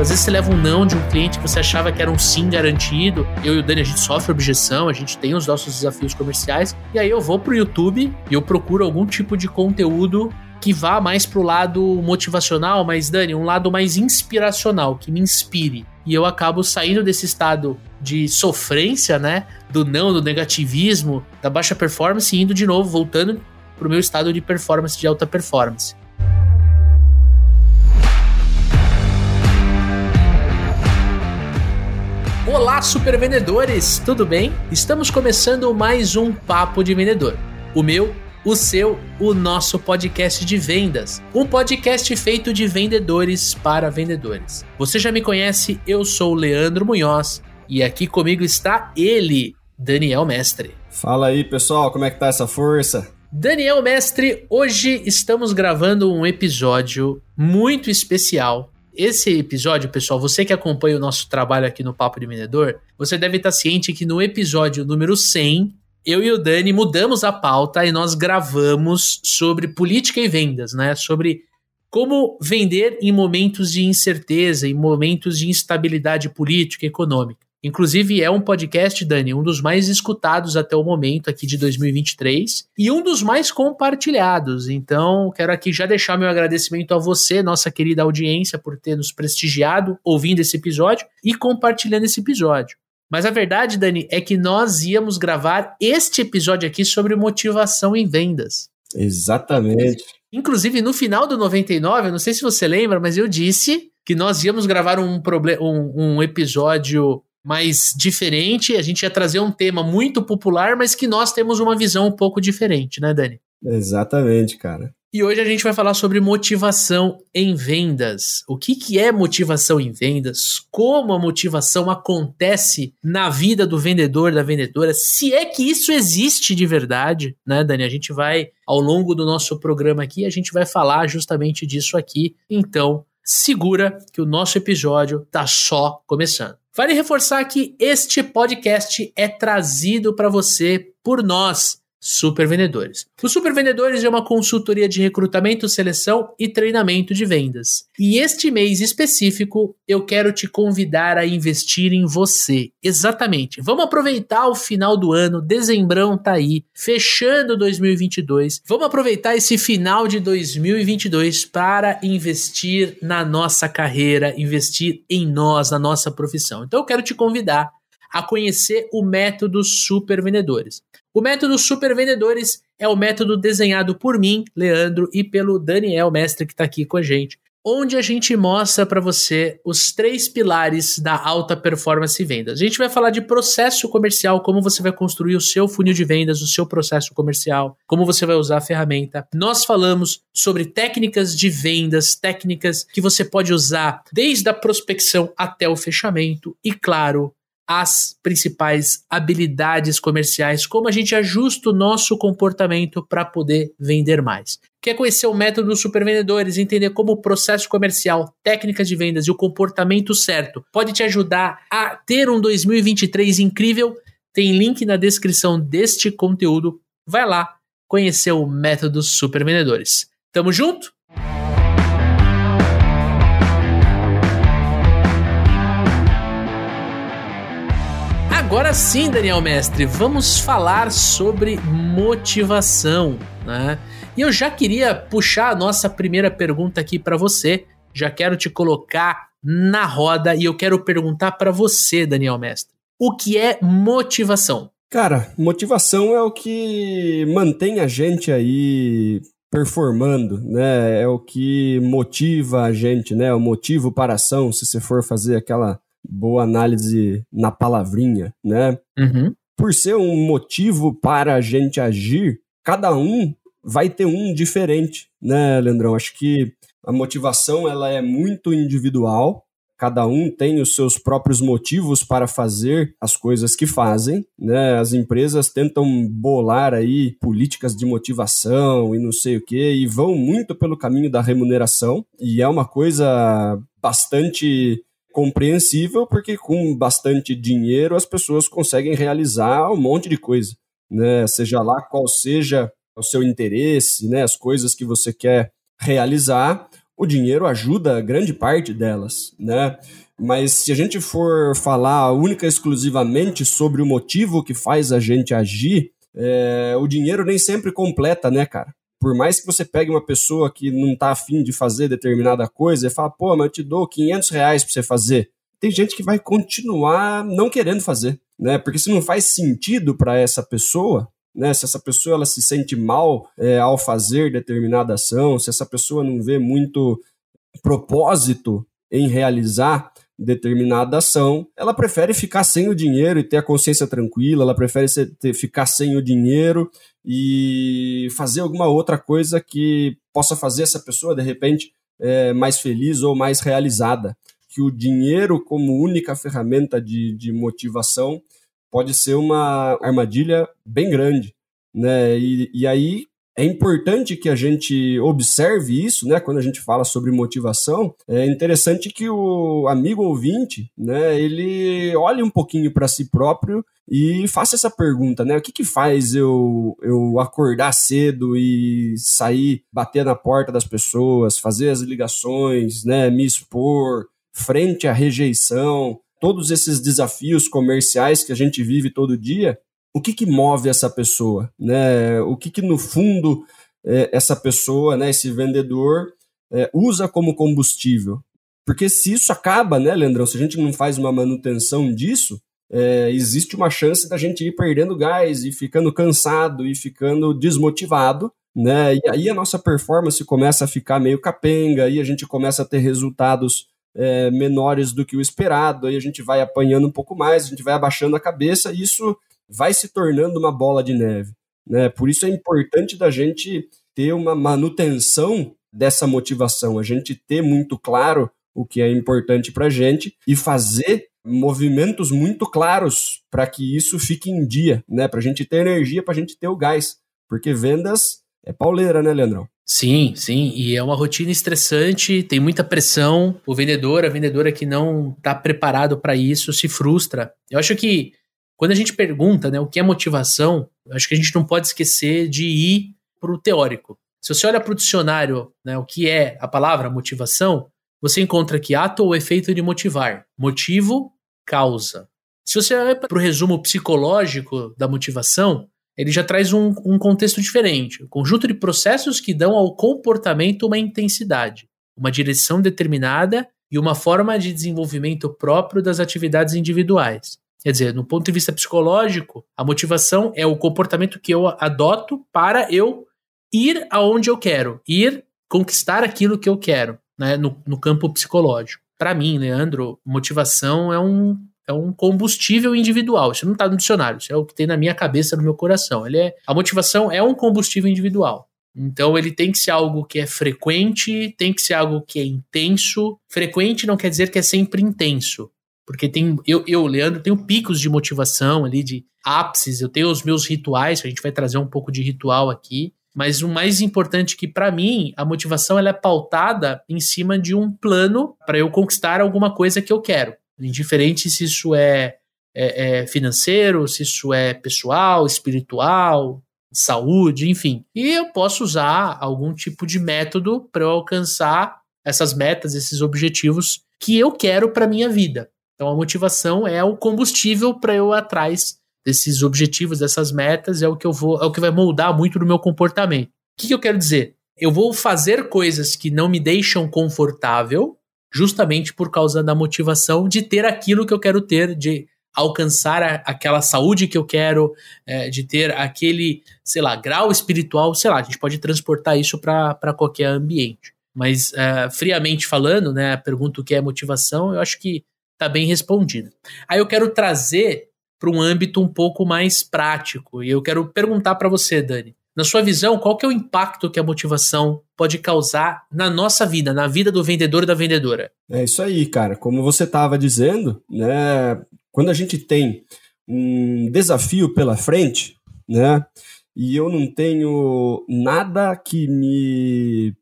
Às vezes você leva um não de um cliente que você achava que era um sim garantido. Eu e o Dani, a gente sofre objeção, a gente tem os nossos desafios comerciais. E aí eu vou pro YouTube e eu procuro algum tipo de conteúdo que vá mais pro lado motivacional, mas Dani, um lado mais inspiracional, que me inspire. E eu acabo saindo desse estado de sofrência, né? Do não, do negativismo, da baixa performance e indo de novo, voltando pro meu estado de performance, de alta performance. Olá, super vendedores, tudo bem? Estamos começando mais um Papo de Vendedor. O meu o seu, o nosso podcast de vendas. Um podcast feito de vendedores para vendedores. Você já me conhece, eu sou o Leandro Munhoz e aqui comigo está ele, Daniel Mestre. Fala aí, pessoal, como é que tá essa força? Daniel Mestre, hoje estamos gravando um episódio muito especial. Esse episódio, pessoal, você que acompanha o nosso trabalho aqui no Papo de Vendedor, você deve estar ciente que no episódio número 100 eu e o Dani mudamos a pauta e nós gravamos sobre política e vendas, né? Sobre como vender em momentos de incerteza, em momentos de instabilidade política e econômica. Inclusive, é um podcast, Dani, um dos mais escutados até o momento aqui de 2023 e um dos mais compartilhados. Então, quero aqui já deixar meu agradecimento a você, nossa querida audiência, por ter nos prestigiado ouvindo esse episódio e compartilhando esse episódio. Mas a verdade, Dani, é que nós íamos gravar este episódio aqui sobre motivação em vendas. Exatamente. Inclusive, no final do 99, eu não sei se você lembra, mas eu disse que nós íamos gravar um, um, um episódio mais diferente. A gente ia trazer um tema muito popular, mas que nós temos uma visão um pouco diferente, né, Dani? Exatamente, cara. E hoje a gente vai falar sobre motivação em vendas. O que, que é motivação em vendas? Como a motivação acontece na vida do vendedor, da vendedora? Se é que isso existe de verdade, né, Dani? A gente vai, ao longo do nosso programa aqui, a gente vai falar justamente disso aqui. Então, segura que o nosso episódio tá só começando. Vale reforçar que este podcast é trazido para você por nós Super Vendedores. O Super Vendedores é uma consultoria de recrutamento, seleção e treinamento de vendas. E este mês específico, eu quero te convidar a investir em você. Exatamente. Vamos aproveitar o final do ano, dezembrão tá aí, fechando 2022. Vamos aproveitar esse final de 2022 para investir na nossa carreira, investir em nós, na nossa profissão. Então eu quero te convidar a conhecer o método Super Vendedores. O método Super Vendedores é o método desenhado por mim, Leandro, e pelo Daniel, mestre que está aqui com a gente, onde a gente mostra para você os três pilares da alta performance e vendas. A gente vai falar de processo comercial, como você vai construir o seu funil de vendas, o seu processo comercial, como você vai usar a ferramenta. Nós falamos sobre técnicas de vendas, técnicas que você pode usar desde a prospecção até o fechamento e, claro, as principais habilidades comerciais, como a gente ajusta o nosso comportamento para poder vender mais. Quer conhecer o método dos supervendedores, entender como o processo comercial, técnicas de vendas e o comportamento certo pode te ajudar a ter um 2023 incrível? Tem link na descrição deste conteúdo. Vai lá conhecer o método dos supervendedores. Tamo junto? Agora sim, Daniel Mestre, vamos falar sobre motivação, né? E eu já queria puxar a nossa primeira pergunta aqui para você. Já quero te colocar na roda e eu quero perguntar para você, Daniel Mestre. O que é motivação? Cara, motivação é o que mantém a gente aí performando, né? É o que motiva a gente, né? O motivo para a ação, se você for fazer aquela boa análise na palavrinha, né? Uhum. Por ser um motivo para a gente agir, cada um vai ter um diferente, né, Leandrão? Acho que a motivação ela é muito individual. Cada um tem os seus próprios motivos para fazer as coisas que fazem, né? As empresas tentam bolar aí políticas de motivação e não sei o que e vão muito pelo caminho da remuneração e é uma coisa bastante compreensível, porque com bastante dinheiro as pessoas conseguem realizar um monte de coisa, né? Seja lá qual seja o seu interesse, né? As coisas que você quer realizar, o dinheiro ajuda grande parte delas, né? Mas se a gente for falar única e exclusivamente sobre o motivo que faz a gente agir, é, o dinheiro nem sempre completa, né, cara? Por mais que você pegue uma pessoa que não tá afim de fazer determinada coisa e fala, pô, mas eu te dou 500 reais pra você fazer. Tem gente que vai continuar não querendo fazer, né? Porque se não faz sentido para essa pessoa, né? Se essa pessoa ela se sente mal é, ao fazer determinada ação, se essa pessoa não vê muito propósito em realizar determinada ação, ela prefere ficar sem o dinheiro e ter a consciência tranquila, ela prefere ser, ter, ficar sem o dinheiro e fazer alguma outra coisa que possa fazer essa pessoa, de repente, é, mais feliz ou mais realizada. Que o dinheiro, como única ferramenta de, de motivação, pode ser uma armadilha bem grande. Né? E, e aí é importante que a gente observe isso, né? Quando a gente fala sobre motivação, é interessante que o amigo ouvinte, né? Ele olhe um pouquinho para si próprio e faça essa pergunta, né? O que, que faz eu, eu acordar cedo e sair, bater na porta das pessoas, fazer as ligações, né? Me expor frente à rejeição, todos esses desafios comerciais que a gente vive todo dia, o que, que move essa pessoa, né? O que, que no fundo é, essa pessoa, né, esse vendedor, é, usa como combustível? Porque se isso acaba, né, Leandrão, se a gente não faz uma manutenção disso, é, existe uma chance da gente ir perdendo gás e ficando cansado e ficando desmotivado, né? E aí a nossa performance começa a ficar meio capenga, aí a gente começa a ter resultados é, menores do que o esperado, aí a gente vai apanhando um pouco mais, a gente vai abaixando a cabeça, e isso vai se tornando uma bola de neve. Né? Por isso é importante da gente ter uma manutenção dessa motivação, a gente ter muito claro o que é importante para a gente e fazer movimentos muito claros para que isso fique em dia, né? Para a gente ter energia, para a gente ter o gás, porque vendas é pauleira, né, Leandrão? Sim, sim, e é uma rotina estressante, tem muita pressão. O vendedor, a vendedora que não está preparado para isso se frustra. Eu acho que quando a gente pergunta né, o que é motivação, acho que a gente não pode esquecer de ir para o teórico. Se você olha para o dicionário, né, o que é a palavra motivação, você encontra que ato ou efeito de motivar. Motivo, causa. Se você olha para o resumo psicológico da motivação, ele já traz um, um contexto diferente. Um conjunto de processos que dão ao comportamento uma intensidade, uma direção determinada e uma forma de desenvolvimento próprio das atividades individuais. Quer dizer, no ponto de vista psicológico, a motivação é o comportamento que eu adoto para eu ir aonde eu quero, ir conquistar aquilo que eu quero, né, no, no campo psicológico. Para mim, Leandro, motivação é um, é um combustível individual. Isso não está no dicionário, isso é o que tem na minha cabeça, no meu coração. Ele é, a motivação é um combustível individual. Então ele tem que ser algo que é frequente, tem que ser algo que é intenso. Frequente não quer dizer que é sempre intenso. Porque tem eu, eu, Leandro, tenho picos de motivação ali, de ápices, eu tenho os meus rituais, a gente vai trazer um pouco de ritual aqui. Mas o mais importante que para mim, a motivação ela é pautada em cima de um plano para eu conquistar alguma coisa que eu quero. Indiferente se isso é, é, é financeiro, se isso é pessoal, espiritual, saúde, enfim. E eu posso usar algum tipo de método para eu alcançar essas metas, esses objetivos que eu quero para minha vida. Então a motivação é o combustível para eu ir atrás desses objetivos, dessas metas, é o que eu vou, é o que vai moldar muito do meu comportamento. O que, que eu quero dizer? Eu vou fazer coisas que não me deixam confortável, justamente por causa da motivação de ter aquilo que eu quero ter, de alcançar a, aquela saúde que eu quero, é, de ter aquele, sei lá, grau espiritual, sei lá, a gente pode transportar isso para qualquer ambiente. Mas, é, friamente falando, né, a pergunta o que é motivação, eu acho que está bem respondida. Aí eu quero trazer para um âmbito um pouco mais prático e eu quero perguntar para você, Dani, na sua visão, qual que é o impacto que a motivação pode causar na nossa vida, na vida do vendedor e da vendedora? É isso aí, cara. Como você estava dizendo, né? Quando a gente tem um desafio pela frente, né? E eu não tenho nada que me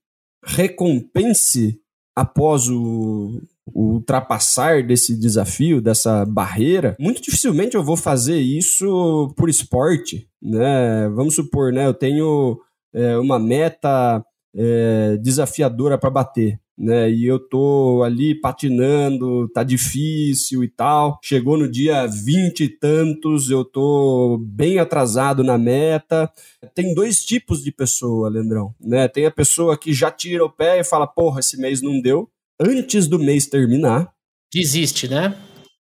recompense após o o ultrapassar desse desafio, dessa barreira, muito dificilmente eu vou fazer isso por esporte, né? Vamos supor, né? Eu tenho é, uma meta é, desafiadora para bater. né? E eu tô ali patinando, tá difícil e tal. Chegou no dia vinte e tantos, eu tô bem atrasado na meta. Tem dois tipos de pessoa, Leandrão, né? Tem a pessoa que já tira o pé e fala, porra, esse mês não deu, antes do mês terminar. Desiste, né?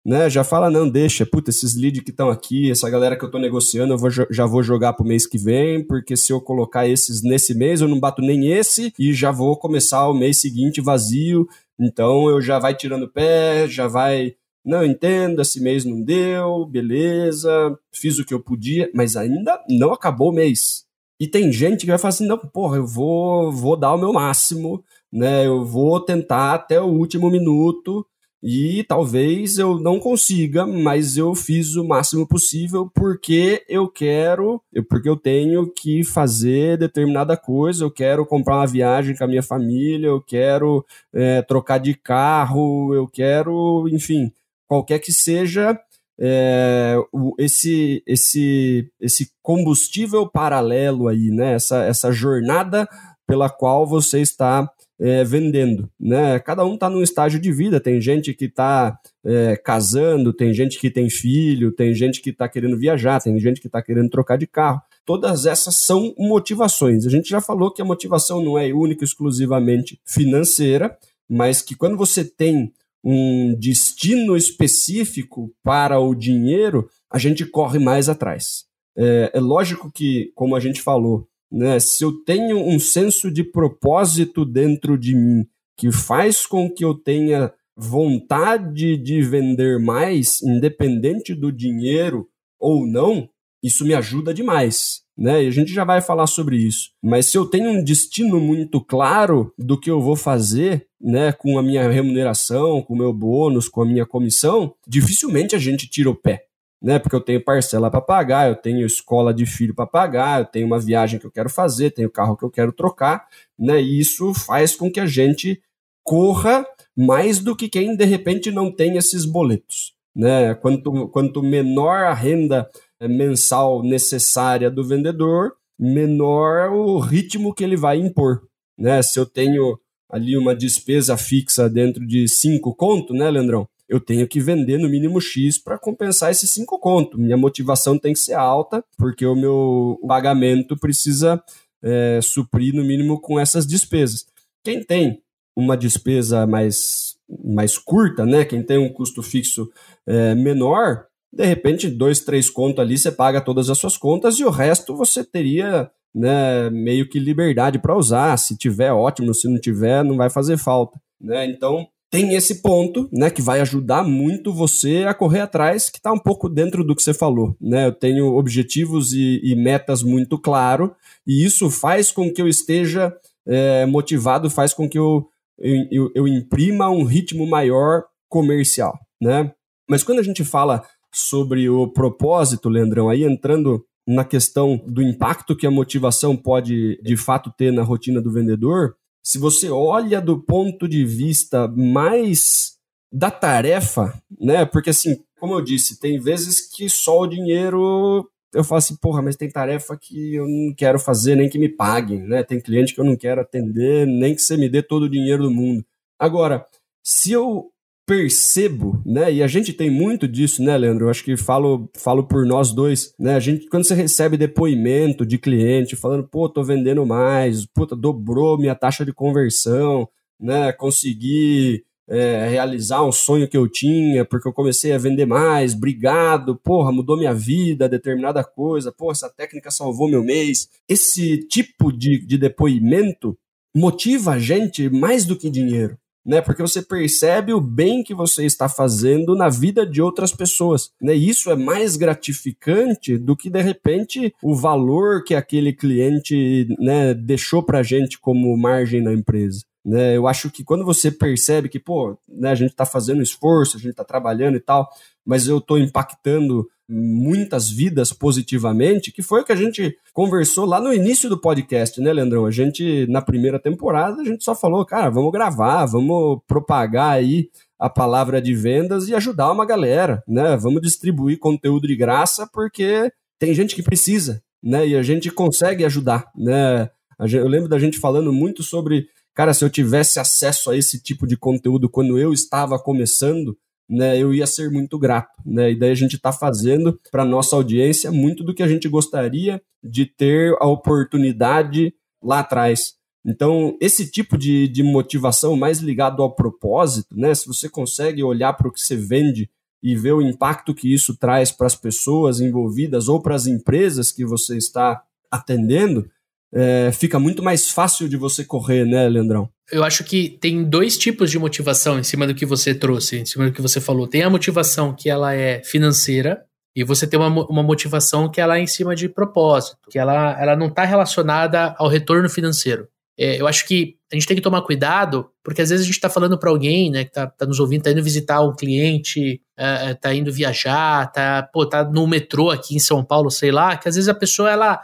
né? Já fala, não, deixa, puta, esses leads que estão aqui, essa galera que eu tô negociando, eu vou, já vou jogar pro mês que vem, porque se eu colocar esses nesse mês, eu não bato nem esse e já vou começar o mês seguinte vazio. Então eu já vai tirando o pé, já vai. Não, entendo, esse mês não deu, beleza, fiz o que eu podia, mas ainda não acabou o mês. E tem gente que vai falar assim: não, porra, eu vou, vou dar o meu máximo, né? Eu vou tentar até o último minuto e talvez eu não consiga, mas eu fiz o máximo possível porque eu quero, porque eu tenho que fazer determinada coisa, eu quero comprar uma viagem com a minha família, eu quero é, trocar de carro, eu quero, enfim, qualquer que seja é, esse, esse, esse combustível paralelo aí, né? Essa, essa jornada pela qual você está é, vendendo, né? Cada um está num estágio de vida. Tem gente que está é, casando, tem gente que tem filho, tem gente que está querendo viajar, tem gente que está querendo trocar de carro. Todas essas são motivações. A gente já falou que a motivação não é única exclusivamente financeira, mas que quando você tem um destino específico para o dinheiro, a gente corre mais atrás. É, é lógico que, como a gente falou, né? Se eu tenho um senso de propósito dentro de mim que faz com que eu tenha vontade de vender mais, independente do dinheiro ou não, isso me ajuda demais. Né? E a gente já vai falar sobre isso. Mas se eu tenho um destino muito claro do que eu vou fazer, né, com a minha remuneração, com o meu bônus, com a minha comissão, dificilmente a gente tira o pé né? Porque eu tenho parcela para pagar, eu tenho escola de filho para pagar, eu tenho uma viagem que eu quero fazer, tenho carro que eu quero trocar, né? E isso faz com que a gente corra mais do que quem de repente não tem esses boletos, né? Quanto, quanto menor a renda eh, mensal necessária do vendedor, menor o ritmo que ele vai impor, né? Se eu tenho ali uma despesa fixa dentro de cinco conto, né, Leandrão? Eu tenho que vender no mínimo X para compensar esses cinco contos. Minha motivação tem que ser alta, porque o meu pagamento precisa é, suprir no mínimo com essas despesas. Quem tem uma despesa mais, mais curta, né? Quem tem um custo fixo é, menor, de repente, dois, três contos ali, você paga todas as suas contas e o resto você teria né, meio que liberdade para usar. Se tiver, ótimo, se não tiver, não vai fazer falta. Né? Então, tem esse ponto, né, que vai ajudar muito você a correr atrás, que está um pouco dentro do que você falou, né? Eu tenho objetivos e, e metas muito claro, e isso faz com que eu esteja é, motivado, faz com que eu, eu, eu imprima um ritmo maior comercial, né? Mas quando a gente fala sobre o propósito, Leandrão, aí entrando na questão do impacto que a motivação pode de fato ter na rotina do vendedor, se você olha do ponto de vista mais da tarefa, né? Porque assim, como eu disse, tem vezes que só o dinheiro eu falo assim, porra, mas tem tarefa que eu não quero fazer nem que me paguem, né? Tem cliente que eu não quero atender, nem que você me dê todo o dinheiro do mundo. Agora, se eu percebo, né? E a gente tem muito disso, né, Leandro? Eu acho que falo, falo por nós dois, né? A gente, quando você recebe depoimento de cliente falando, pô, tô vendendo mais, puta, dobrou minha taxa de conversão, né? Consegui é, realizar um sonho que eu tinha, porque eu comecei a vender mais, obrigado, porra, mudou minha vida, determinada coisa, porra, essa técnica salvou meu mês. Esse tipo de, de depoimento motiva a gente mais do que dinheiro né? Porque você percebe o bem que você está fazendo na vida de outras pessoas, né? Isso é mais gratificante do que de repente o valor que aquele cliente, né, deixou pra gente como margem na empresa. Né, eu acho que quando você percebe que, pô, né, a gente está fazendo esforço, a gente está trabalhando e tal, mas eu estou impactando muitas vidas positivamente, que foi o que a gente conversou lá no início do podcast, né, Leandrão? A gente, na primeira temporada, a gente só falou, cara, vamos gravar, vamos propagar aí a palavra de vendas e ajudar uma galera, né? Vamos distribuir conteúdo de graça porque tem gente que precisa, né? E a gente consegue ajudar, né? Eu lembro da gente falando muito sobre cara, se eu tivesse acesso a esse tipo de conteúdo quando eu estava começando, né, eu ia ser muito grato, né? E daí a gente está fazendo para nossa audiência muito do que a gente gostaria de ter a oportunidade lá atrás. Então, esse tipo de, de motivação mais ligado ao propósito, né? Se você consegue olhar para o que você vende e ver o impacto que isso traz para as pessoas envolvidas ou para as empresas que você está atendendo, é, fica muito mais fácil de você correr, né, Leandrão? Eu acho que tem dois tipos de motivação em cima do que você trouxe, em cima do que você falou. Tem a motivação que ela é financeira, e você tem uma, uma motivação que ela é em cima de propósito, que ela, ela não está relacionada ao retorno financeiro. É, eu acho que a gente tem que tomar cuidado, porque às vezes a gente está falando para alguém, né, que está tá nos ouvindo, está indo visitar um cliente, está é, é indo viajar, está tá no metrô aqui em São Paulo, sei lá, que às vezes a pessoa ela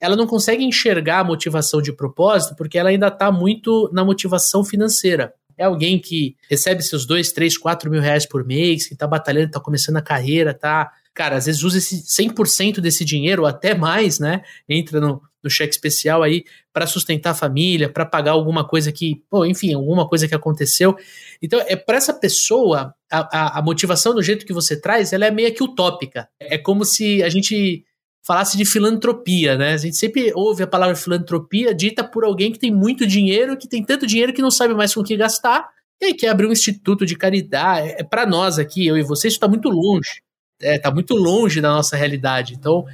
ela não consegue enxergar a motivação de propósito porque ela ainda está muito na motivação financeira. É alguém que recebe seus dois, três, quatro mil reais por mês, que está batalhando, está começando a carreira, tá. Cara, às vezes usa esse 100% desse dinheiro, ou até mais, né? Entra no, no cheque especial aí para sustentar a família, para pagar alguma coisa que, pô, enfim, alguma coisa que aconteceu. Então, é para essa pessoa, a, a, a motivação do jeito que você traz, ela é meio que utópica. É como se a gente falasse de filantropia, né? A gente sempre ouve a palavra filantropia dita por alguém que tem muito dinheiro, que tem tanto dinheiro que não sabe mais com o que gastar, e aí quer abrir um instituto de caridade. É, é para nós aqui, eu e você, isso está muito longe. É, tá muito longe da nossa realidade. Então,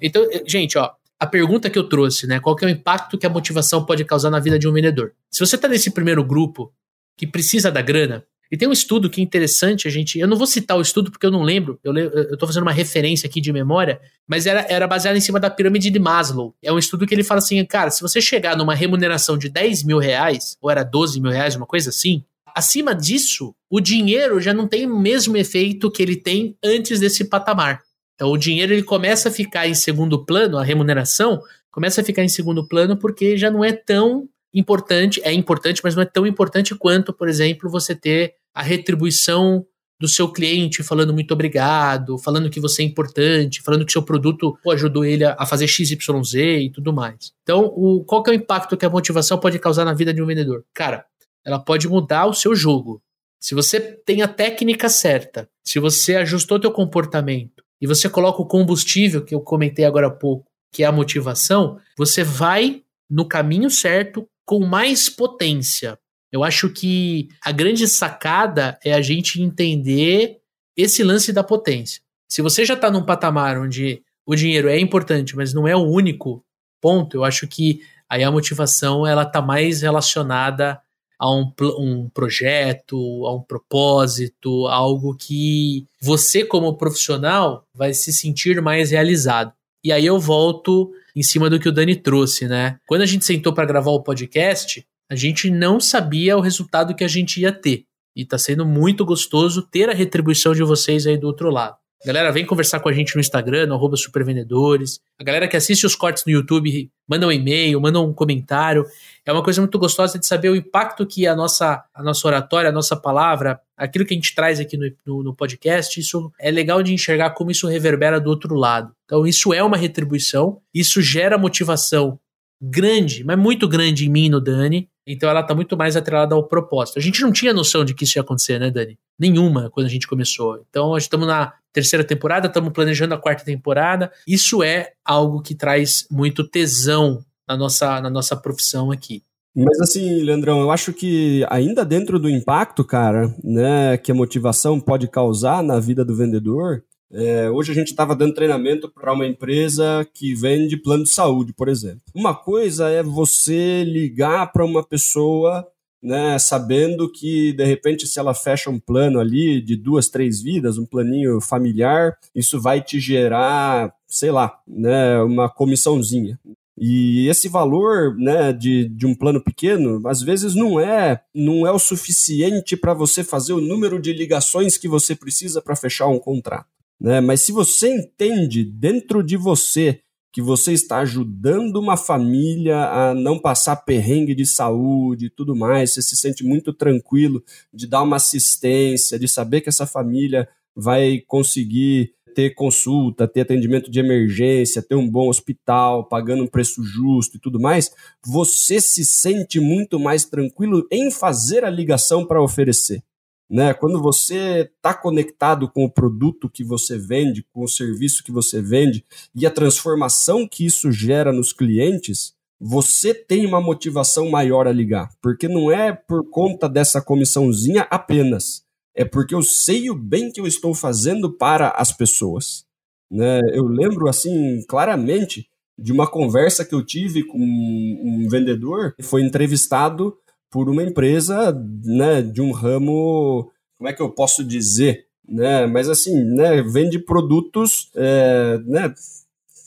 então, gente, ó, a pergunta que eu trouxe, né? Qual que é o impacto que a motivação pode causar na vida de um vendedor? Se você está nesse primeiro grupo que precisa da grana, e tem um estudo que é interessante, a gente. Eu não vou citar o estudo porque eu não lembro, eu, tô fazendo uma referência aqui de memória, mas era, era baseado em cima da pirâmide de Maslow. É um estudo que ele fala assim, cara, se você chegar numa remuneração de 10 mil reais, ou era 12 mil reais, uma coisa assim, acima disso, o dinheiro já não tem o mesmo efeito que ele tem antes desse patamar. Então o dinheiro ele começa a ficar em segundo plano, a remuneração começa a ficar em segundo plano porque já não é tão importante, é importante, mas não é tão importante quanto, por exemplo, você ter a retribuição do seu cliente falando muito obrigado, falando que você é importante, falando que seu produto pô, ajudou ele a fazer XYZ e tudo mais. Então, o, qual que é o impacto que a motivação pode causar na vida de um vendedor? Cara, ela pode mudar o seu jogo. Se você tem a técnica certa, se você ajustou teu comportamento e você coloca o combustível que eu comentei agora há pouco, que é a motivação, você vai no caminho certo com mais potência. Eu acho que a grande sacada é a gente entender esse lance da potência. Se você já está num patamar onde o dinheiro é importante, mas não é o único ponto, eu acho que aí a motivação ela está mais relacionada a um, um projeto, a um propósito, algo que você, como profissional, vai se sentir mais realizado. E aí eu volto em cima do que o Dani trouxe, né? Quando a gente sentou para gravar o podcast, a gente não sabia o resultado que a gente ia ter. E tá sendo muito gostoso ter a retribuição de vocês aí do outro lado. Galera, vem conversar com a gente no Instagram, no supervendedores. A galera que assiste os cortes no YouTube, manda um e-mail, manda um comentário. É uma coisa muito gostosa de saber o impacto que a nossa, a nossa oratória, a nossa palavra, aquilo que a gente traz aqui no, no, no podcast, isso é legal de enxergar como isso reverbera do outro lado. Então, isso é uma retribuição, isso gera motivação grande, mas muito grande em mim e no Dani. Então ela tá muito mais atrelada ao propósito. A gente não tinha noção de que isso ia acontecer, né, Dani? Nenhuma quando a gente começou. Então, estamos na terceira temporada, estamos planejando a quarta temporada. Isso é algo que traz muito tesão na nossa, na nossa profissão aqui. Mas assim, Leandrão, eu acho que ainda dentro do impacto, cara, né, que a motivação pode causar na vida do vendedor, é, hoje a gente estava dando treinamento para uma empresa que vende plano de saúde, por exemplo. Uma coisa é você ligar para uma pessoa, né, sabendo que de repente se ela fecha um plano ali de duas, três vidas, um planinho familiar, isso vai te gerar, sei lá, né, uma comissãozinha. E esse valor né, de, de um plano pequeno, às vezes não é não é o suficiente para você fazer o número de ligações que você precisa para fechar um contrato. Né? Mas se você entende dentro de você que você está ajudando uma família a não passar perrengue de saúde e tudo mais, você se sente muito tranquilo de dar uma assistência, de saber que essa família vai conseguir ter consulta, ter atendimento de emergência, ter um bom hospital, pagando um preço justo e tudo mais, você se sente muito mais tranquilo em fazer a ligação para oferecer. Né? Quando você está conectado com o produto que você vende, com o serviço que você vende e a transformação que isso gera nos clientes, você tem uma motivação maior a ligar, porque não é por conta dessa comissãozinha apenas, é porque eu sei o bem que eu estou fazendo para as pessoas. Né? Eu lembro assim claramente de uma conversa que eu tive com um vendedor que foi entrevistado por uma empresa né, de um ramo, como é que eu posso dizer? Né, mas assim, né, vende produtos, é, né,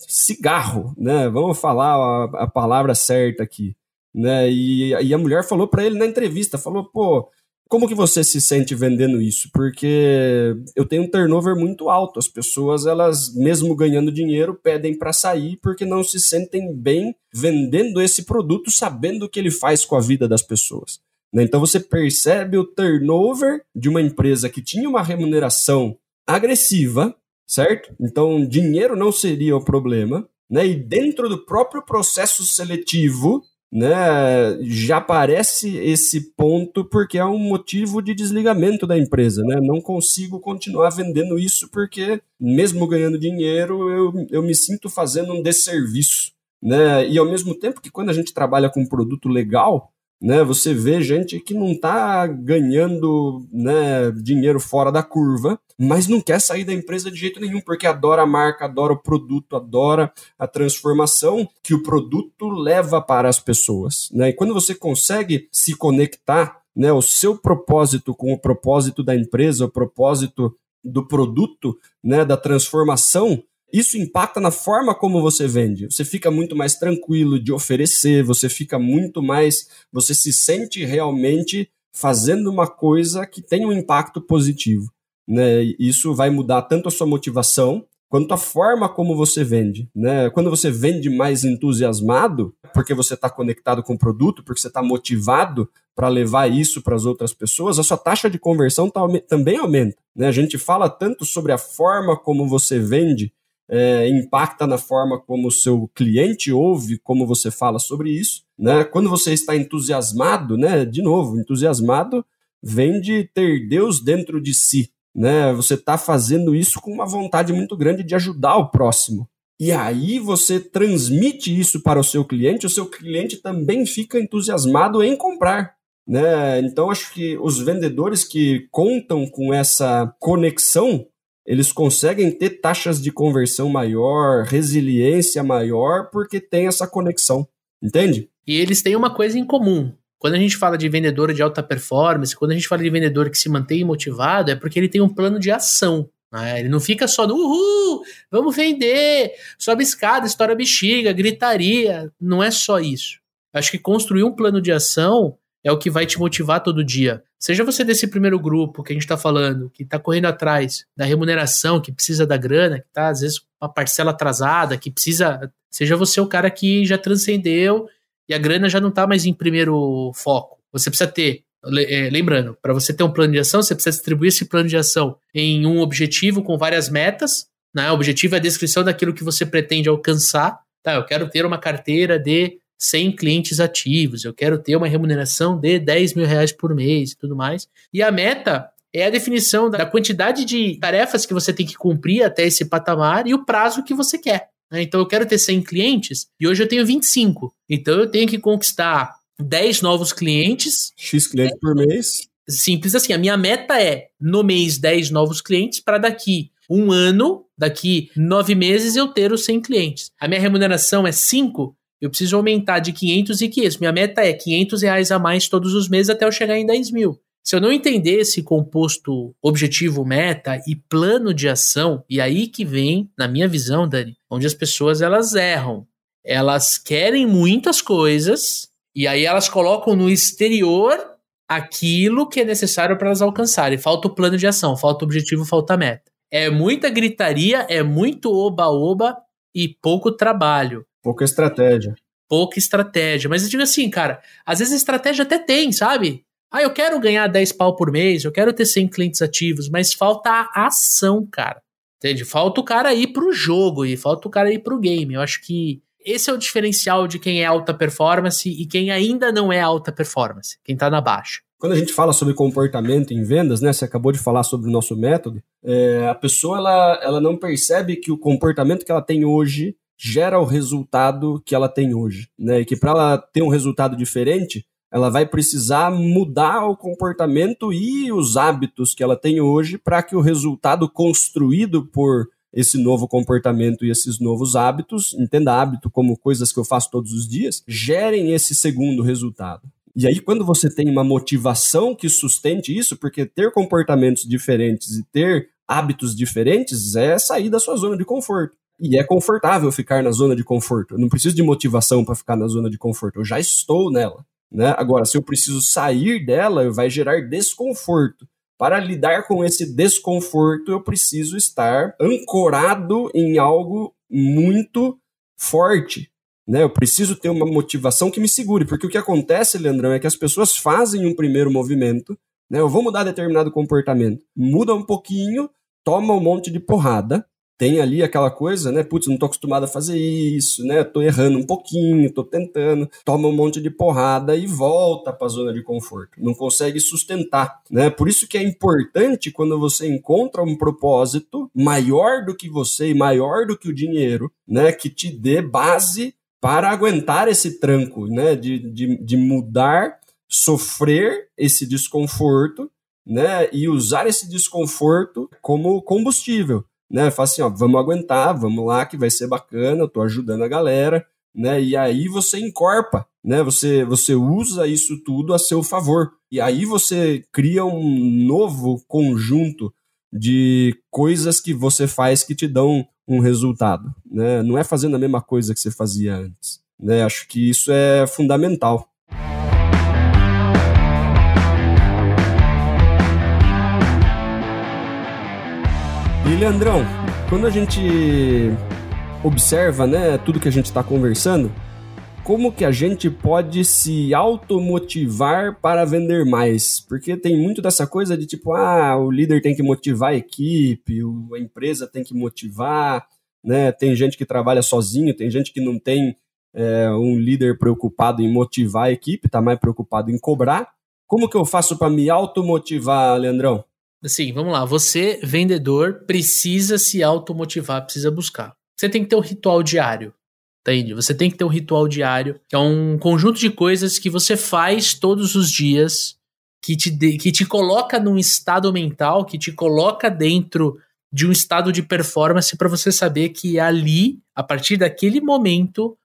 cigarro, né, vamos falar a, a palavra certa aqui. Né, e, e a mulher falou para ele na entrevista, falou, pô, como que você se sente vendendo isso? Porque eu tenho um turnover muito alto. As pessoas, elas, mesmo ganhando dinheiro, pedem para sair porque não se sentem bem vendendo esse produto, sabendo o que ele faz com a vida das pessoas. Né? Então você percebe o turnover de uma empresa que tinha uma remuneração agressiva, certo? Então dinheiro não seria o problema. Né? E dentro do próprio processo seletivo, né, já aparece esse ponto porque é um motivo de desligamento da empresa, né? Não consigo continuar vendendo isso porque, mesmo ganhando dinheiro, eu, eu me sinto fazendo um desserviço, né? E ao mesmo tempo que quando a gente trabalha com um produto legal, né, você vê gente que não está ganhando né, dinheiro fora da curva, mas não quer sair da empresa de jeito nenhum, porque adora a marca, adora o produto, adora a transformação que o produto leva para as pessoas. Né? E quando você consegue se conectar né, o seu propósito com o propósito da empresa, o propósito do produto, né, da transformação, isso impacta na forma como você vende. Você fica muito mais tranquilo de oferecer, você fica muito mais. Você se sente realmente fazendo uma coisa que tem um impacto positivo. Né? Isso vai mudar tanto a sua motivação quanto a forma como você vende. Né? Quando você vende mais entusiasmado, porque você está conectado com o produto, porque você está motivado para levar isso para as outras pessoas, a sua taxa de conversão tá, também aumenta. Né? A gente fala tanto sobre a forma como você vende é, impacta na forma como o seu cliente ouve, como você fala sobre isso. Né? Quando você está entusiasmado, né? de novo, entusiasmado vem de ter Deus dentro de si. Né? Você está fazendo isso com uma vontade muito grande de ajudar o próximo. E aí você transmite isso para o seu cliente, o seu cliente também fica entusiasmado em comprar. Né? Então, acho que os vendedores que contam com essa conexão eles conseguem ter taxas de conversão maior, resiliência maior, porque tem essa conexão. Entende? E eles têm uma coisa em comum. Quando a gente fala de vendedor de alta performance, quando a gente fala de vendedor que se mantém motivado, é porque ele tem um plano de ação. Né? Ele não fica só no uhul, vamos vender, sobe escada, estoura bexiga, gritaria. Não é só isso. Acho que construir um plano de ação é o que vai te motivar todo dia. Seja você desse primeiro grupo que a gente está falando, que está correndo atrás da remuneração, que precisa da grana, que está às vezes uma parcela atrasada, que precisa. Seja você o cara que já transcendeu e a grana já não está mais em primeiro foco. Você precisa ter. É, lembrando, para você ter um plano de ação, você precisa distribuir esse plano de ação em um objetivo com várias metas. Né? O objetivo é a descrição daquilo que você pretende alcançar. Tá, eu quero ter uma carteira de 100 clientes ativos, eu quero ter uma remuneração de 10 mil reais por mês e tudo mais. E a meta é a definição da quantidade de tarefas que você tem que cumprir até esse patamar e o prazo que você quer. Né? Então eu quero ter 100 clientes e hoje eu tenho 25. Então eu tenho que conquistar 10 novos clientes. X clientes por mês. Simples assim. A minha meta é, no mês, 10 novos clientes para daqui um ano, daqui nove meses, eu ter os 100 clientes. A minha remuneração é 5, eu preciso aumentar de 500 e 500. Minha meta é 500 reais a mais todos os meses até eu chegar em 10 mil. Se eu não entender esse composto objetivo, meta e plano de ação, e aí que vem, na minha visão, Dani, onde as pessoas elas erram. Elas querem muitas coisas e aí elas colocam no exterior aquilo que é necessário para elas alcançarem. Falta o plano de ação, falta o objetivo, falta a meta. É muita gritaria, é muito oba-oba e pouco trabalho. Pouca estratégia. Pouca estratégia. Mas eu digo assim, cara, às vezes a estratégia até tem, sabe? Ah, eu quero ganhar 10 pau por mês, eu quero ter 100 clientes ativos, mas falta a ação, cara. Entende? Falta o cara ir pro jogo e falta o cara ir pro game. Eu acho que esse é o diferencial de quem é alta performance e quem ainda não é alta performance, quem tá na baixa. Quando a gente fala sobre comportamento em vendas, né? Você acabou de falar sobre o nosso método. É, a pessoa ela, ela não percebe que o comportamento que ela tem hoje gera o resultado que ela tem hoje, né? E que para ela ter um resultado diferente, ela vai precisar mudar o comportamento e os hábitos que ela tem hoje para que o resultado construído por esse novo comportamento e esses novos hábitos, entenda hábito como coisas que eu faço todos os dias, gerem esse segundo resultado. E aí, quando você tem uma motivação que sustente isso, porque ter comportamentos diferentes e ter hábitos diferentes é sair da sua zona de conforto. E é confortável ficar na zona de conforto. Eu não preciso de motivação para ficar na zona de conforto. Eu já estou nela. Né? Agora, se eu preciso sair dela, vai gerar desconforto. Para lidar com esse desconforto, eu preciso estar ancorado em algo muito forte. Né? Eu preciso ter uma motivação que me segure, porque o que acontece, Leandrão, é que as pessoas fazem um primeiro movimento, né? eu vou mudar determinado comportamento, muda um pouquinho, toma um monte de porrada, tem ali aquela coisa, né? Putz, não tô acostumado a fazer isso, né? Tô errando um pouquinho, tô tentando, toma um monte de porrada e volta para a zona de conforto. Não consegue sustentar, né? Por isso que é importante quando você encontra um propósito maior do que você e maior do que o dinheiro, né? Que te dê base para aguentar esse tranco, né? De, de, de mudar, sofrer esse desconforto, né? E usar esse desconforto como combustível né? Fala assim, ó, vamos aguentar, vamos lá, que vai ser bacana, eu tô ajudando a galera, né? E aí você encorpa, né? Você, você usa isso tudo a seu favor. E aí você cria um novo conjunto de coisas que você faz que te dão um resultado, né? Não é fazendo a mesma coisa que você fazia antes, né? Acho que isso é fundamental. E Leandrão, quando a gente observa, né, tudo que a gente está conversando, como que a gente pode se automotivar para vender mais? Porque tem muito dessa coisa de tipo, ah, o líder tem que motivar a equipe, a empresa tem que motivar, né? Tem gente que trabalha sozinho, tem gente que não tem é, um líder preocupado em motivar a equipe, tá mais preocupado em cobrar. Como que eu faço para me automotivar, Leandrão? Assim, vamos lá. Você, vendedor, precisa se automotivar, precisa buscar. Você tem que ter um ritual diário. Entende? Você tem que ter um ritual diário, que é um conjunto de coisas que você faz todos os dias, que te, de, que te coloca num estado mental, que te coloca dentro de um estado de performance para você saber que ali, a partir daquele momento,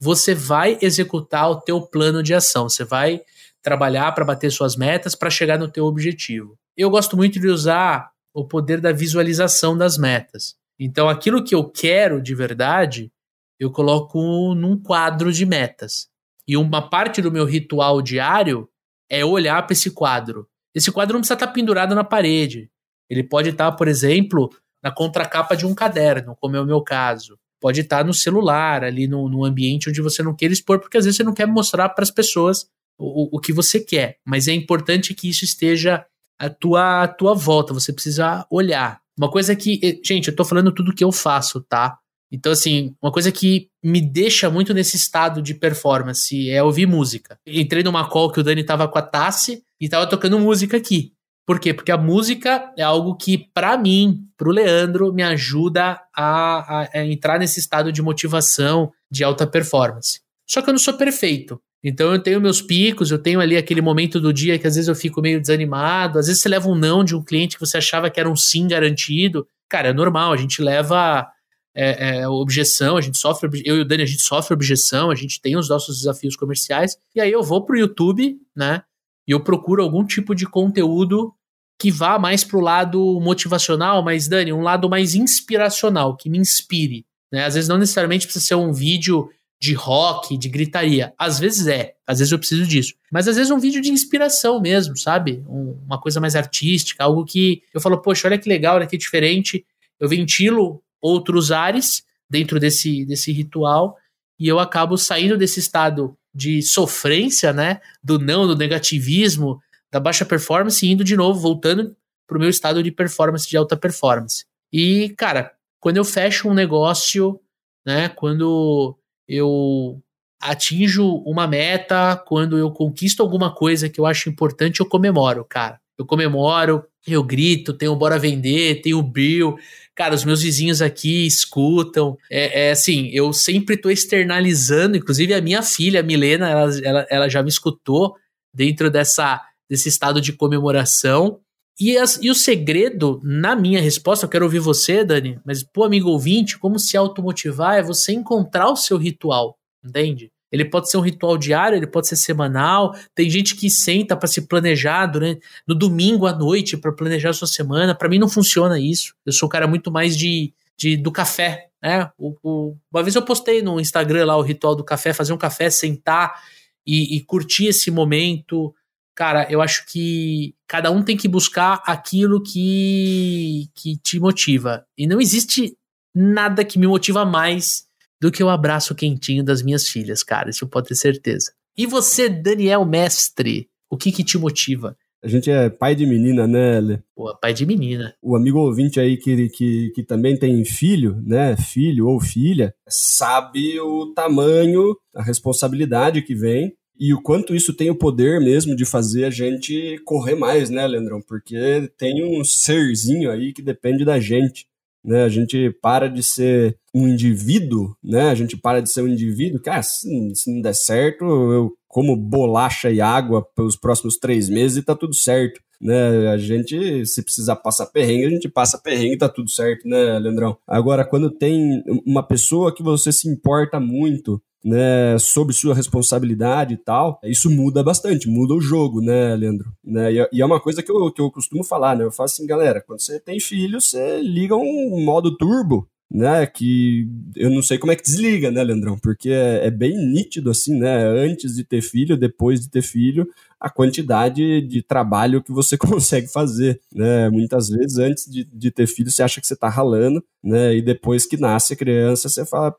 você vai executar o teu plano de ação. Você vai trabalhar para bater suas metas, para chegar no teu objetivo eu gosto muito de usar o poder da visualização das metas. Então, aquilo que eu quero de verdade, eu coloco num quadro de metas. E uma parte do meu ritual diário é olhar para esse quadro. Esse quadro não precisa estar pendurado na parede. Ele pode estar, por exemplo, na contracapa de um caderno, como é o meu caso. Pode estar no celular, ali no, no ambiente onde você não quer expor, porque às vezes você não quer mostrar para as pessoas o, o que você quer. Mas é importante que isso esteja a tua, a tua volta, você precisa olhar. Uma coisa que, gente, eu tô falando tudo que eu faço, tá? Então, assim, uma coisa que me deixa muito nesse estado de performance é ouvir música. Entrei numa call que o Dani tava com a Tassi e tava tocando música aqui. Por quê? Porque a música é algo que, para mim, pro Leandro, me ajuda a, a, a entrar nesse estado de motivação, de alta performance. Só que eu não sou perfeito. Então eu tenho meus picos, eu tenho ali aquele momento do dia que às vezes eu fico meio desanimado, às vezes você leva um não de um cliente que você achava que era um sim garantido. Cara, é normal, a gente leva é, é, objeção, a gente sofre, eu e o Dani, a gente sofre objeção, a gente tem os nossos desafios comerciais, e aí eu vou pro YouTube, né, e eu procuro algum tipo de conteúdo que vá mais pro lado motivacional, mas Dani, um lado mais inspiracional, que me inspire, né, às vezes não necessariamente precisa ser um vídeo de rock, de gritaria. Às vezes é, às vezes eu preciso disso. Mas às vezes um vídeo de inspiração mesmo, sabe? Um, uma coisa mais artística, algo que eu falo, poxa, olha que legal, olha que diferente. Eu ventilo outros ares dentro desse, desse ritual e eu acabo saindo desse estado de sofrência, né? Do não, do negativismo, da baixa performance e indo de novo, voltando para o meu estado de performance, de alta performance. E, cara, quando eu fecho um negócio, né, quando eu atinjo uma meta, quando eu conquisto alguma coisa que eu acho importante, eu comemoro, cara. Eu comemoro, eu grito, tenho bora vender, tenho Bill. Cara, os meus vizinhos aqui escutam. É, é assim, eu sempre tô externalizando, inclusive a minha filha, a Milena, ela, ela, ela já me escutou dentro dessa, desse estado de comemoração. E, as, e o segredo, na minha resposta, eu quero ouvir você, Dani, mas pro amigo ouvinte, como se automotivar é você encontrar o seu ritual, entende? Ele pode ser um ritual diário, ele pode ser semanal. Tem gente que senta para se planejar durante no domingo à noite para planejar a sua semana. Para mim não funciona isso. Eu sou um cara muito mais de, de do café, né? O, o, uma vez eu postei no Instagram lá o ritual do café, fazer um café, sentar e, e curtir esse momento. Cara, eu acho que cada um tem que buscar aquilo que, que te motiva. E não existe nada que me motiva mais do que o abraço quentinho das minhas filhas, cara. Isso pode ter certeza. E você, Daniel Mestre, o que que te motiva? A gente é pai de menina, né, Lê? Pô, pai de menina. O amigo ouvinte aí que, que, que também tem filho, né, filho ou filha, sabe o tamanho, a responsabilidade que vem e o quanto isso tem o poder mesmo de fazer a gente correr mais, né, Leandrão? Porque tem um serzinho aí que depende da gente né? A gente para de ser um indivíduo, né? A gente para de ser um indivíduo, cara, se, se não der certo, eu como bolacha e água pelos próximos três meses e tá tudo certo. Né, a gente, se precisar passar perrengue, a gente passa perrengue e tá tudo certo, né, Leandrão? Agora, quando tem uma pessoa que você se importa muito, né, sobre sua responsabilidade e tal, isso muda bastante, muda o jogo, né, Leandro? Né, e, é uma coisa que eu, que eu costumo falar, né? Eu falo assim, galera, quando você tem filho, você liga um modo turbo, né? Que eu não sei como é que desliga, né, Leandrão? Porque é, é, bem nítido, assim, né? Antes de ter filho, depois de ter filho, a quantidade de trabalho que você consegue fazer, né? Muitas vezes, antes de, de ter filho, você acha que você tá ralando, né? E depois que nasce a criança, você fala,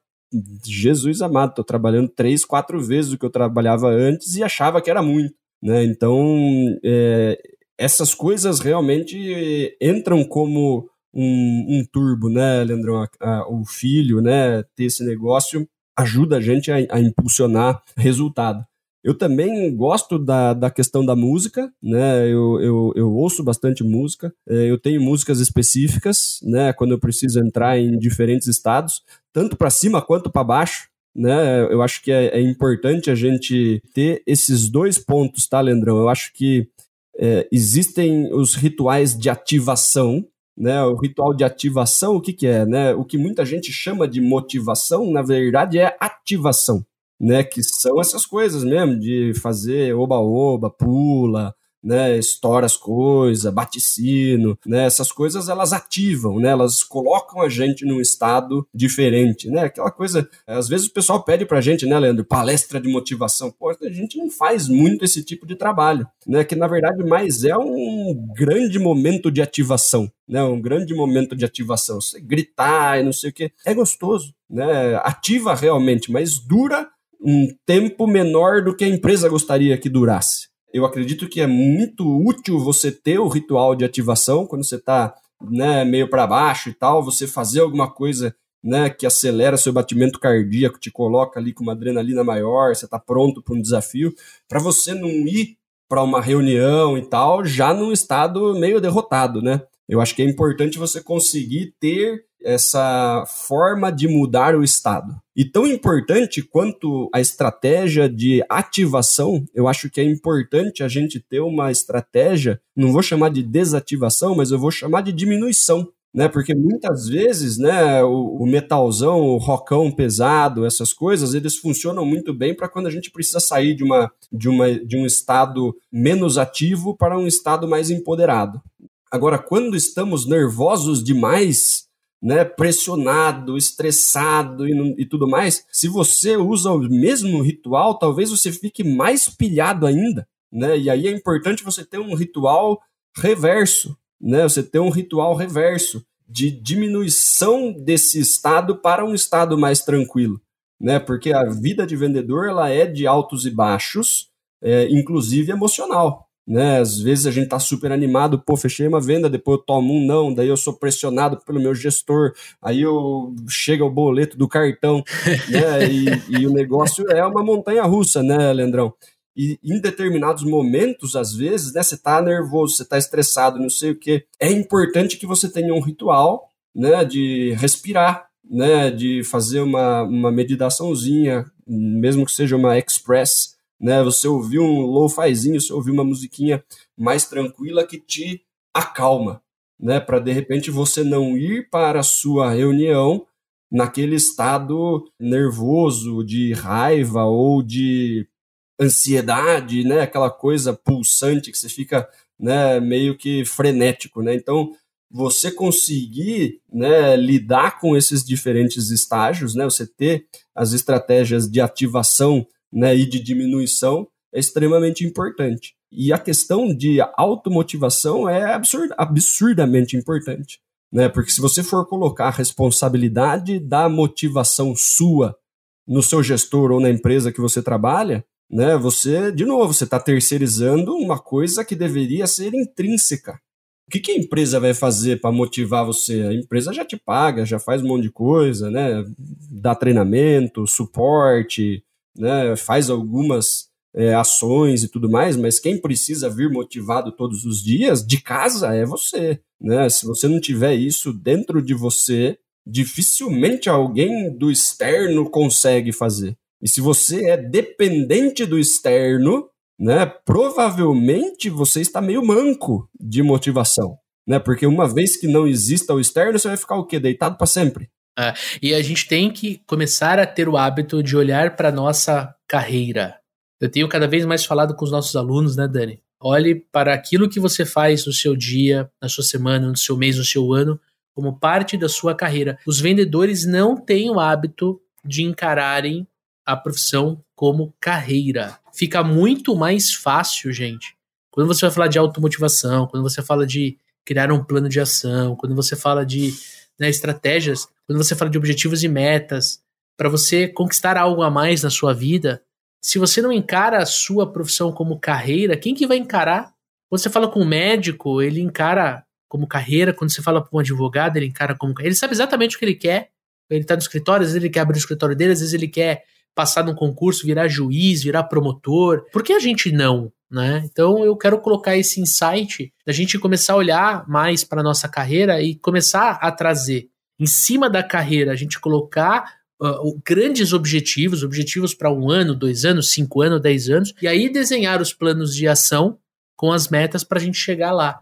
Jesus amado, tô trabalhando três, quatro vezes o que eu trabalhava antes e achava que era muito, né? Então, é, essas coisas realmente entram como um, um turbo, né, Leandrão? A, a, o filho, né, ter esse negócio ajuda a gente a, a impulsionar resultado. Eu também gosto da, da questão da música, né? Eu, eu, eu ouço bastante música. É, eu tenho músicas específicas, né? Quando eu preciso entrar em diferentes estados, tanto para cima quanto para baixo. Né? Eu acho que é, é, importante a gente ter esses dois pontos, tá, Leandrão? Eu acho que é, existem os rituais de ativação, né? O ritual de ativação, o que, que é? Né? O que muita gente chama de motivação, na verdade, é ativação né? Que são essas coisas mesmo, de fazer oba-oba, pula, né, estoura as coisas, bate sino, né, essas coisas elas ativam, né, elas colocam a gente num estado diferente, né, aquela coisa, às vezes o pessoal pede pra gente, né, Leandro, palestra de motivação, pô, a gente não faz muito esse tipo de trabalho, né, que na verdade mais é um grande momento de ativação, né, um grande momento de ativação, você gritar e não sei o que, é gostoso, né, ativa realmente, mas dura um tempo menor do que a empresa gostaria que durasse. Eu acredito que é muito útil você ter o ritual de ativação quando você está né, meio para baixo e tal, você fazer alguma coisa né, que acelera seu batimento cardíaco, te coloca ali com uma adrenalina maior, você está pronto para um desafio, para você não ir para uma reunião e tal já num estado meio derrotado, né? Eu acho que é importante você conseguir ter essa forma de mudar o estado. E tão importante quanto a estratégia de ativação, eu acho que é importante a gente ter uma estratégia, não vou chamar de desativação, mas eu vou chamar de diminuição. Né, porque muitas vezes, né, o, o metalzão, o rocão pesado, essas coisas, eles funcionam muito bem para quando a gente precisa sair de, uma, de, uma, de um estado menos ativo para um estado mais empoderado. Agora, quando estamos nervosos demais, né, pressionado, estressado e, e, tudo mais, se você usa o mesmo ritual, talvez você fique mais pilhado ainda, né? E aí é importante você ter um ritual reverso, né? Você ter um ritual reverso de diminuição desse estado para um estado mais tranquilo, né? Porque a vida de vendedor ela é de altos e baixos, é, inclusive emocional. Né? Às vezes a gente tá super animado, pô, fechei uma venda, depois eu tomo um não, daí eu sou pressionado pelo meu gestor, aí eu chega o boleto do cartão, né? E, e o negócio é uma montanha russa, né, Leandrão? E em determinados momentos, às vezes, né, você tá nervoso, você tá estressado, não sei o que. É importante que você tenha um ritual, né, de respirar, né, de fazer uma, uma meditaçãozinha, mesmo que seja uma express, né, você ouvir um lo-fizinho, você ouvir uma musiquinha mais tranquila que te acalma, né, para de repente você não ir para a sua reunião naquele estado nervoso, de raiva ou de ansiedade, né, aquela coisa pulsante que você fica, né, meio que frenético, né? Então, você conseguir né, lidar com esses diferentes estágios, né, você ter as estratégias de ativação né, e de diminuição é extremamente importante. E a questão de automotivação é absurd, absurdamente importante. Né, porque se você for colocar a responsabilidade da motivação sua no seu gestor ou na empresa que você trabalha, né, você, de novo, você está terceirizando uma coisa que deveria ser intrínseca o que, que a empresa vai fazer para motivar você? A empresa já te paga, já faz um monte de coisa, né? Dá treinamento, suporte, né? faz algumas é, ações e tudo mais, mas quem precisa vir motivado todos os dias de casa é você. Né? Se você não tiver isso dentro de você, dificilmente alguém do externo consegue fazer. E se você é dependente do externo, né, provavelmente você está meio manco de motivação, né? Porque uma vez que não exista o externo, você vai ficar o quê? Deitado para sempre. É, e a gente tem que começar a ter o hábito de olhar para nossa carreira. Eu tenho cada vez mais falado com os nossos alunos, né, Dani? Olhe para aquilo que você faz no seu dia, na sua semana, no seu mês, no seu ano, como parte da sua carreira. Os vendedores não têm o hábito de encararem a profissão como carreira fica muito mais fácil, gente. Quando você vai falar de automotivação, quando você fala de criar um plano de ação, quando você fala de né, estratégias, quando você fala de objetivos e metas, para você conquistar algo a mais na sua vida, se você não encara a sua profissão como carreira, quem que vai encarar? Quando você fala com um médico, ele encara como carreira, quando você fala com um advogado, ele encara como carreira. Ele sabe exatamente o que ele quer. Ele está no escritório, às vezes ele quer abrir o escritório dele, às vezes ele quer passar num concurso, virar juiz, virar promotor. Por que a gente não? Né? Então eu quero colocar esse insight da gente começar a olhar mais para nossa carreira e começar a trazer em cima da carreira, a gente colocar uh, grandes objetivos, objetivos para um ano, dois anos, cinco anos, dez anos, e aí desenhar os planos de ação com as metas para a gente chegar lá.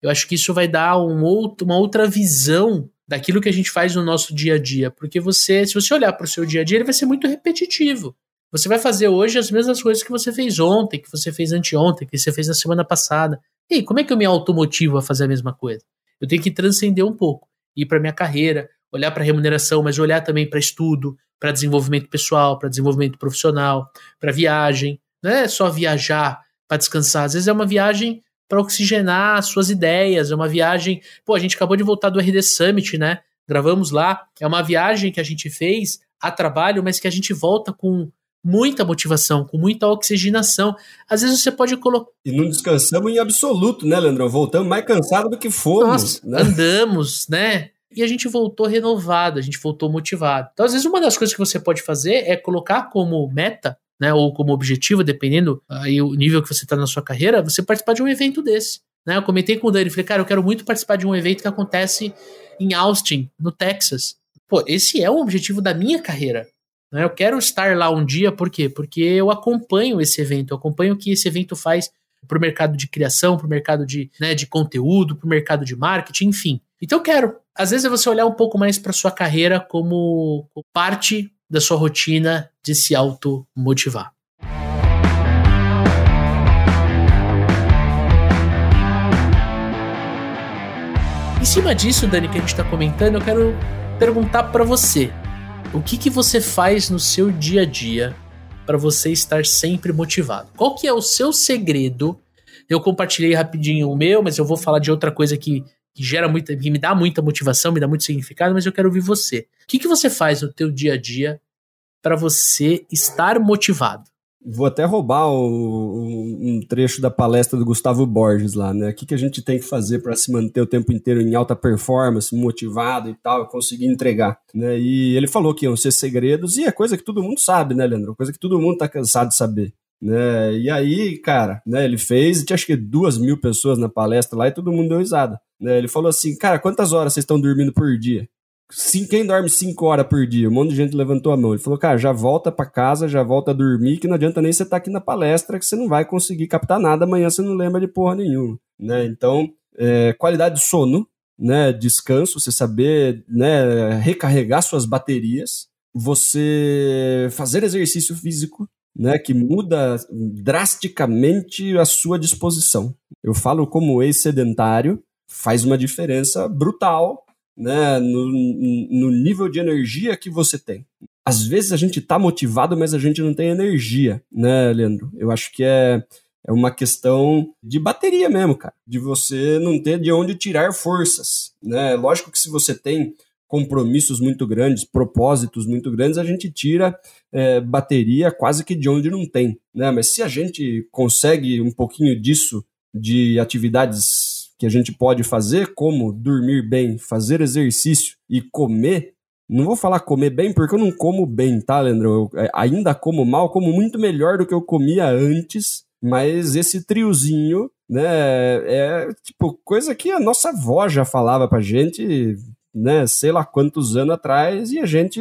Eu acho que isso vai dar um outro, uma outra visão daquilo que a gente faz no nosso dia a dia. Porque você, se você olhar para o seu dia a dia, ele vai ser muito repetitivo. Você vai fazer hoje as mesmas coisas que você fez ontem, que você fez anteontem, que você fez na semana passada. E aí, como é que eu me automotivo a fazer a mesma coisa? Eu tenho que transcender um pouco, ir para minha carreira, olhar para remuneração, mas olhar também para estudo, para desenvolvimento pessoal, para desenvolvimento profissional, para viagem. Não é só viajar para descansar. Às vezes é uma viagem para oxigenar suas ideias. É uma viagem. Pô, a gente acabou de voltar do RD Summit, né? Gravamos lá. É uma viagem que a gente fez a trabalho, mas que a gente volta com muita motivação, com muita oxigenação. Às vezes você pode colocar. E não descansamos em absoluto, né, Leandrão? Voltamos mais cansados do que fomos. Nossa, né? andamos, né? E a gente voltou renovado, a gente voltou motivado. Então, às vezes, uma das coisas que você pode fazer é colocar como meta né, ou como objetivo, dependendo aí o nível que você está na sua carreira, você participar de um evento desse. Né? Eu comentei com o Dani, falei, cara, eu quero muito participar de um evento que acontece em Austin, no Texas. Pô, esse é o objetivo da minha carreira. Né? Eu quero estar lá um dia, por quê? Porque eu acompanho esse evento, eu acompanho o que esse evento faz para o mercado de criação, para o mercado de, né, de conteúdo, para o mercado de marketing, enfim. Então eu quero. Às vezes é você olhar um pouco mais para sua carreira como parte da sua rotina de se automotivar. Em cima disso, Dani, que a gente está comentando, eu quero perguntar para você: o que, que você faz no seu dia a dia para você estar sempre motivado? Qual que é o seu segredo? Eu compartilhei rapidinho o meu, mas eu vou falar de outra coisa que, que gera muita, que me dá muita motivação, me dá muito significado, mas eu quero ouvir você. O que, que você faz no teu dia a dia para você estar motivado? Vou até roubar um, um, trecho da palestra do Gustavo Borges lá, né? O que, que a gente tem que fazer para se manter o tempo inteiro em alta performance, motivado e tal, conseguir entregar, né? E ele falou que iam ser segredos e é coisa que todo mundo sabe, né, Leandro? Coisa que todo mundo tá cansado de saber. Né? E aí, cara, né, ele fez, tinha acho que duas mil pessoas na palestra lá e todo mundo deu risada. Né? Ele falou assim, cara, quantas horas vocês estão dormindo por dia? Sim, quem dorme 5 horas por dia? Um monte de gente levantou a mão. Ele falou, cara, já volta para casa, já volta a dormir, que não adianta nem você estar tá aqui na palestra, que você não vai conseguir captar nada, amanhã você não lembra de porra nenhuma. Né? Então, é, qualidade de sono, né, descanso, você saber né, recarregar suas baterias, você fazer exercício físico, né, que muda drasticamente a sua disposição. Eu falo como ex-sedentário, faz uma diferença brutal né, no, no nível de energia que você tem. Às vezes a gente está motivado, mas a gente não tem energia, né, Leandro? Eu acho que é, é uma questão de bateria mesmo, cara. De você não ter de onde tirar forças, né? Lógico que se você tem compromissos muito grandes, propósitos muito grandes, a gente tira é, bateria quase que de onde não tem, né? Mas se a gente consegue um pouquinho disso de atividades que a gente pode fazer, como dormir bem, fazer exercício e comer. Não vou falar comer bem porque eu não como bem, tá, Leandro? Eu é, ainda como mal, como muito melhor do que eu comia antes, mas esse triozinho, né, é tipo coisa que a nossa avó já falava pra gente, né, sei lá quantos anos atrás, e a gente,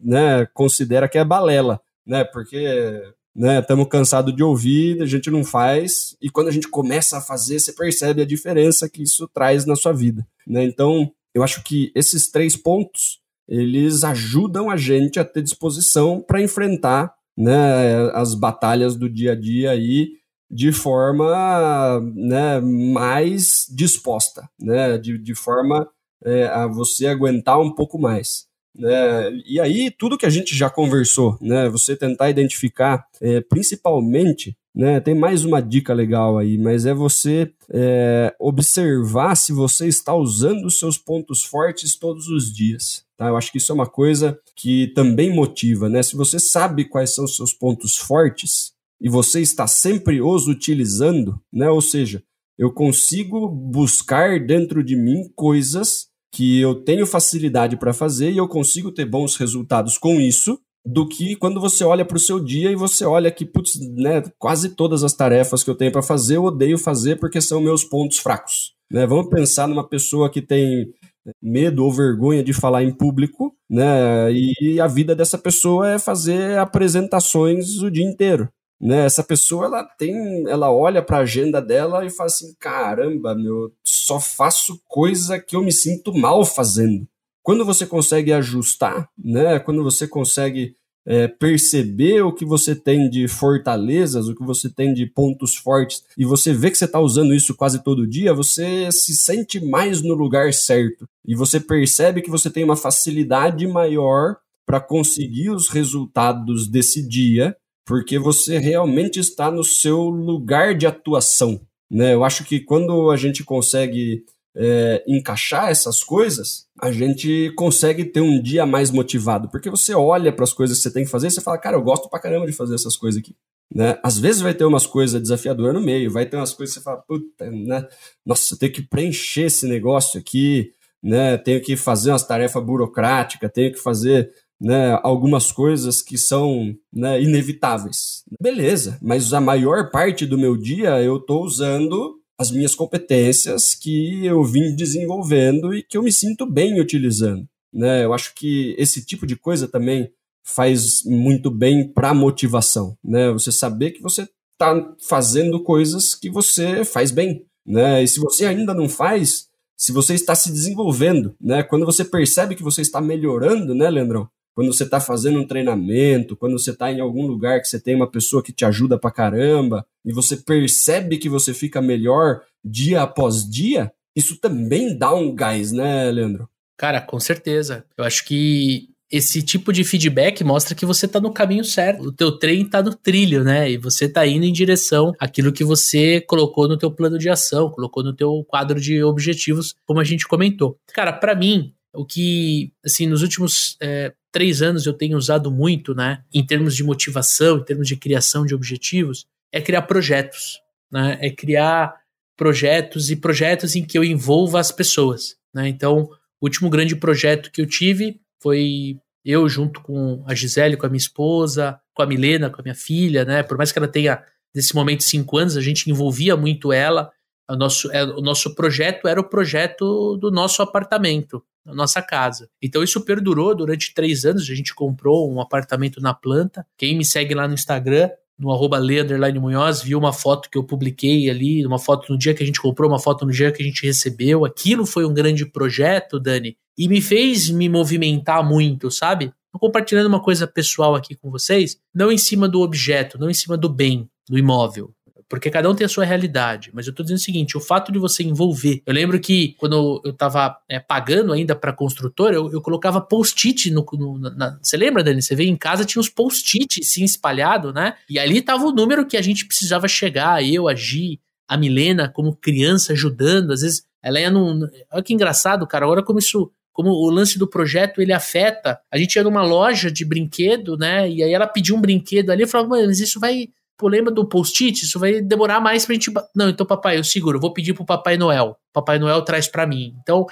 né, considera que é balela, né, porque né? Estamos cansados de ouvir, a gente não faz, e quando a gente começa a fazer, você percebe a diferença que isso traz na sua vida, né? Então, eu acho que esses três pontos, eles ajudam a gente a ter disposição para enfrentar, né, as batalhas do dia a dia aí de forma, né, mais disposta, né, de, de forma é, a você aguentar um pouco mais. Né? E aí, tudo que a gente já conversou, né? Você tentar identificar, é, principalmente, né? Tem mais uma dica legal aí, mas é você é, observar se você está usando os seus pontos fortes todos os dias. Tá? Eu acho que isso é uma coisa que também motiva, né? Se você sabe quais são os seus pontos fortes e você está sempre os utilizando, né? Ou seja, eu consigo buscar dentro de mim coisas que eu tenho facilidade para fazer e eu consigo ter bons resultados com isso, do que quando você olha para o seu dia e você olha que, putz, né, quase todas as tarefas que eu tenho para fazer eu odeio fazer porque são meus pontos fracos. Né? Vamos pensar numa pessoa que tem medo ou vergonha de falar em público, né? E a vida dessa pessoa é fazer apresentações o dia inteiro né? Essa pessoa ela tem, ela olha para a agenda dela e fala assim: "Caramba, meu, só faço coisa que eu me sinto mal fazendo". Quando você consegue ajustar, né? Quando você consegue é, perceber o que você tem de fortalezas, o que você tem de pontos fortes, e você vê que você está usando isso quase todo dia, você se sente mais no lugar certo. E você percebe que você tem uma facilidade maior para conseguir os resultados desse dia porque você realmente está no seu lugar de atuação. Né? Eu acho que quando a gente consegue é, encaixar essas coisas, a gente consegue ter um dia mais motivado, porque você olha para as coisas que você tem que fazer e você fala, cara, eu gosto pra caramba de fazer essas coisas aqui. Né? Às vezes vai ter umas coisas desafiadoras no meio, vai ter umas coisas que você fala, puta, né? Nossa, eu tenho que preencher esse negócio aqui, né? Tenho que fazer umas tarefas burocráticas, tenho que fazer né, algumas coisas que são né, inevitáveis. Beleza, mas a maior parte do meu dia eu estou usando as minhas competências que eu vim desenvolvendo e que eu me sinto bem utilizando. Né? Eu acho que esse tipo de coisa também faz muito bem para a motivação. Né? Você saber que você está fazendo coisas que você faz bem. Né? E se você ainda não faz, se você está se desenvolvendo, né? Quando você percebe que você está melhorando, né, Leandrão? Quando você está fazendo um treinamento, quando você está em algum lugar que você tem uma pessoa que te ajuda pra caramba, e você percebe que você fica melhor dia após dia, isso também dá um gás, né, Leandro? Cara, com certeza. Eu acho que esse tipo de feedback mostra que você tá no caminho certo. O teu trem tá no trilho, né? E você tá indo em direção àquilo que você colocou no teu plano de ação, colocou no teu quadro de objetivos, como a gente comentou. Cara, para mim, o que, assim, nos últimos é, três anos eu tenho usado muito, né, em termos de motivação, em termos de criação de objetivos, é criar projetos, né, é criar projetos e projetos em que eu envolva as pessoas, né. Então, o último grande projeto que eu tive foi eu junto com a Gisele, com a minha esposa, com a Milena, com a minha filha, né? Por mais que ela tenha nesse momento cinco anos, a gente envolvia muito ela. O nosso, é, o nosso projeto era o projeto do nosso apartamento, da nossa casa. Então isso perdurou durante três anos. A gente comprou um apartamento na planta. Quem me segue lá no Instagram, no arroba Munhoz, viu uma foto que eu publiquei ali, uma foto no dia que a gente comprou, uma foto no dia que a gente recebeu. Aquilo foi um grande projeto, Dani, e me fez me movimentar muito, sabe? Compartilhando uma coisa pessoal aqui com vocês, não em cima do objeto, não em cima do bem, do imóvel. Porque cada um tem a sua realidade. Mas eu tô dizendo o seguinte: o fato de você envolver. Eu lembro que quando eu tava é, pagando ainda pra construtora, eu, eu colocava post-it no. no na, você lembra, Dani? Você veio em casa, tinha uns post-it sim espalhado, né? E ali tava o número que a gente precisava chegar, eu, a Gi, a Milena, como criança, ajudando. Às vezes ela ia num. Olha que engraçado, cara. Agora como isso como o lance do projeto ele afeta. A gente ia numa loja de brinquedo, né? E aí ela pediu um brinquedo ali, eu falava, mas isso vai. Pô, lembra do post-it? Isso vai demorar mais pra gente. Não, então, papai, eu seguro, eu vou pedir pro Papai Noel. Papai Noel traz para mim. Então,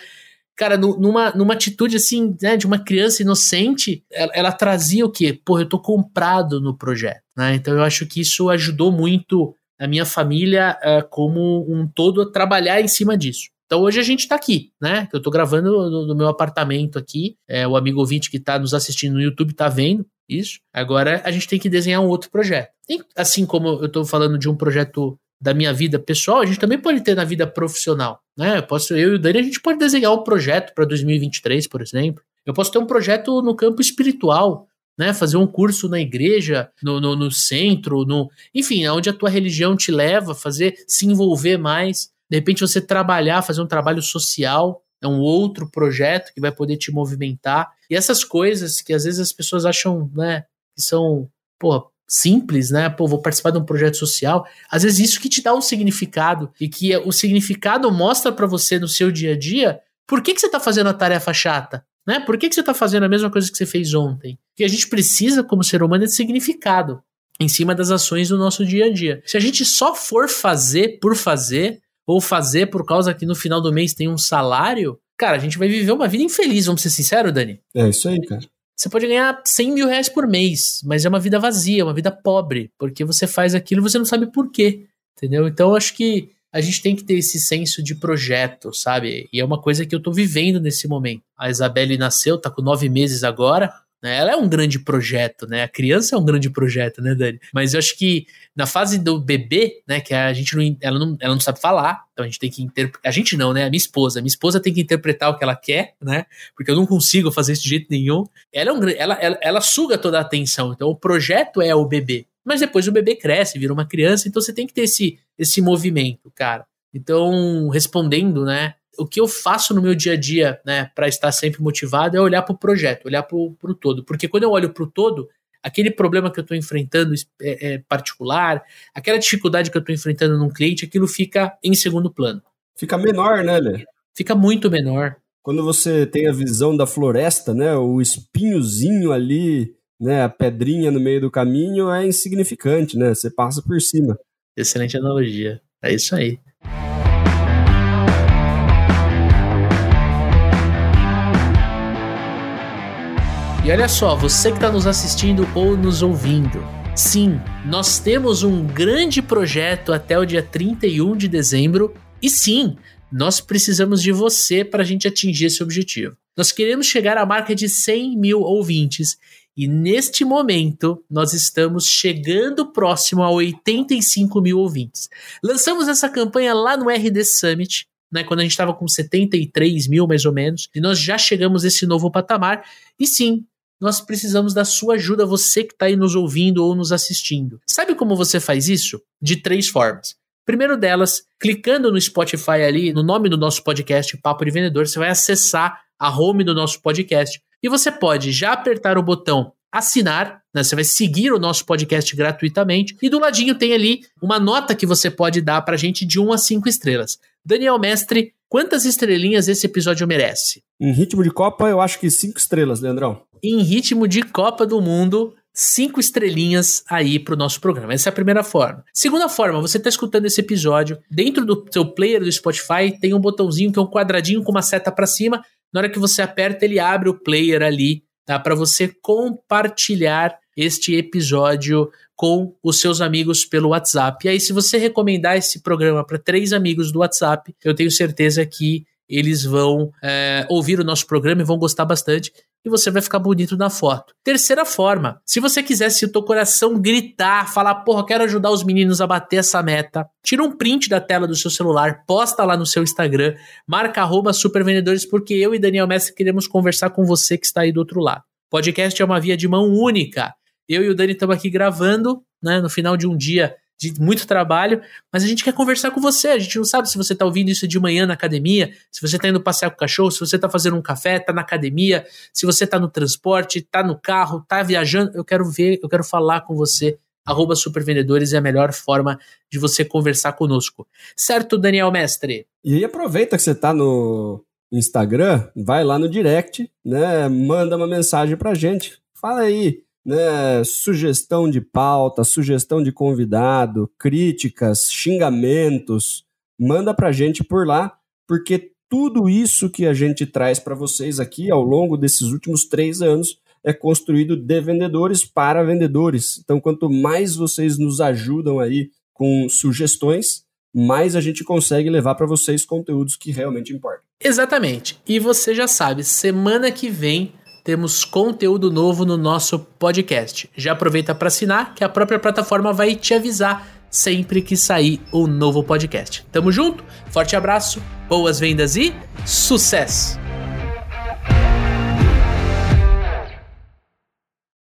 cara, numa, numa atitude assim, né, de uma criança inocente, ela, ela trazia o quê? Pô, eu tô comprado no projeto, né? Então eu acho que isso ajudou muito a minha família uh, como um todo a trabalhar em cima disso. Então hoje a gente está aqui, né? Eu estou gravando no, no, meu apartamento aqui. É, o amigo ouvinte que está nos assistindo no YouTube está vendo isso. Agora a gente tem que desenhar um outro projeto. Assim como eu estou falando de um projeto da minha vida pessoal, a gente também pode ter na vida profissional, né? Eu, posso, eu e o Dani, a gente pode desenhar um projeto para 2023, por exemplo. Eu posso ter um projeto no campo espiritual, né? Fazer um curso na igreja, no, no, no centro, no, enfim, onde a tua religião te leva, fazer se envolver mais. De repente você trabalhar, fazer um trabalho social, é um outro projeto que vai poder te movimentar. E essas coisas que às vezes as pessoas acham, né, que são, pô, simples, né? Pô, vou participar de um projeto social. Às vezes isso que te dá um significado e que o significado mostra para você no seu dia a dia por que, que você está fazendo a tarefa chata, né? Por que, que você está fazendo a mesma coisa que você fez ontem? Porque a gente precisa, como ser humano, de significado em cima das ações do nosso dia a dia. Se a gente só for fazer por fazer, ou fazer por causa que no final do mês tem um salário, cara, a gente vai viver uma vida infeliz, vamos ser sinceros, Dani? É isso aí, cara. Você pode ganhar 100 mil reais por mês, mas é uma vida vazia, uma vida pobre, porque você faz aquilo e você não sabe por quê, entendeu? Então, acho que a gente tem que ter esse senso de projeto, sabe? E é uma coisa que eu tô vivendo nesse momento. A Isabelle nasceu, tá com nove meses agora, né? Ela é um grande projeto, né? A criança é um grande projeto, né, Dani? Mas eu acho que na fase do bebê, né, que a gente não, ela não, ela não sabe falar, então a gente tem que interpretar. A gente não, né? A minha esposa. A minha esposa tem que interpretar o que ela quer, né? Porque eu não consigo fazer isso de jeito nenhum. Ela, é um, ela, ela, ela suga toda a atenção. Então o projeto é o bebê. Mas depois o bebê cresce, vira uma criança, então você tem que ter esse, esse movimento, cara. Então, respondendo, né? O que eu faço no meu dia a dia, né, para estar sempre motivado é olhar para o projeto, olhar para o todo. Porque quando eu olho para o todo, aquele problema que eu estou enfrentando é, é, particular, aquela dificuldade que eu estou enfrentando num cliente, aquilo fica em segundo plano. Fica menor, né, Lê? Fica muito menor. Quando você tem a visão da floresta, né, o espinhozinho ali, né, a pedrinha no meio do caminho é insignificante, né? Você passa por cima. Excelente analogia. É isso aí. E olha só, você que está nos assistindo ou nos ouvindo. Sim, nós temos um grande projeto até o dia 31 de dezembro. E sim, nós precisamos de você para a gente atingir esse objetivo. Nós queremos chegar à marca de 100 mil ouvintes. E neste momento, nós estamos chegando próximo a 85 mil ouvintes. Lançamos essa campanha lá no RD Summit, né, quando a gente estava com 73 mil mais ou menos, e nós já chegamos a esse novo patamar. E sim, nós precisamos da sua ajuda, você que está aí nos ouvindo ou nos assistindo. Sabe como você faz isso? De três formas. Primeiro delas, clicando no Spotify ali, no nome do nosso podcast, Papo de Vendedor, você vai acessar a home do nosso podcast. E você pode já apertar o botão assinar, né? Você vai seguir o nosso podcast gratuitamente. E do ladinho tem ali uma nota que você pode dar para a gente de 1 a 5 estrelas. Daniel Mestre Quantas estrelinhas esse episódio merece? Em ritmo de Copa, eu acho que cinco estrelas, Leandrão. Em ritmo de Copa do Mundo, cinco estrelinhas aí pro nosso programa. Essa é a primeira forma. Segunda forma, você tá escutando esse episódio, dentro do seu player do Spotify tem um botãozinho que é um quadradinho com uma seta para cima. Na hora que você aperta, ele abre o player ali, tá? Para você compartilhar este episódio com os seus amigos pelo WhatsApp. E aí, se você recomendar esse programa para três amigos do WhatsApp, eu tenho certeza que eles vão é, ouvir o nosso programa e vão gostar bastante e você vai ficar bonito na foto. Terceira forma, se você quiser se o teu coração gritar, falar, porra, quero ajudar os meninos a bater essa meta, tira um print da tela do seu celular, posta lá no seu Instagram, marca arroba supervendedores, porque eu e Daniel Mestre queremos conversar com você que está aí do outro lado. Podcast é uma via de mão única. Eu e o Dani estamos aqui gravando, né, no final de um dia de muito trabalho, mas a gente quer conversar com você. A gente não sabe se você está ouvindo isso de manhã na academia, se você está indo passear com o cachorro, se você está fazendo um café, está na academia, se você está no transporte, está no carro, está viajando. Eu quero ver, eu quero falar com você. Arroba Supervendedores é a melhor forma de você conversar conosco. Certo, Daniel Mestre? E aproveita que você está no Instagram, vai lá no direct, né? Manda uma mensagem pra gente. Fala aí né, sugestão de pauta, sugestão de convidado, críticas, xingamentos, manda pra gente por lá, porque tudo isso que a gente traz para vocês aqui ao longo desses últimos três anos é construído de vendedores para vendedores. Então, quanto mais vocês nos ajudam aí com sugestões, mais a gente consegue levar para vocês conteúdos que realmente importam. Exatamente. E você já sabe, semana que vem temos conteúdo novo no nosso podcast. Já aproveita para assinar, que a própria plataforma vai te avisar sempre que sair um novo podcast. Tamo junto, forte abraço, boas vendas e sucesso!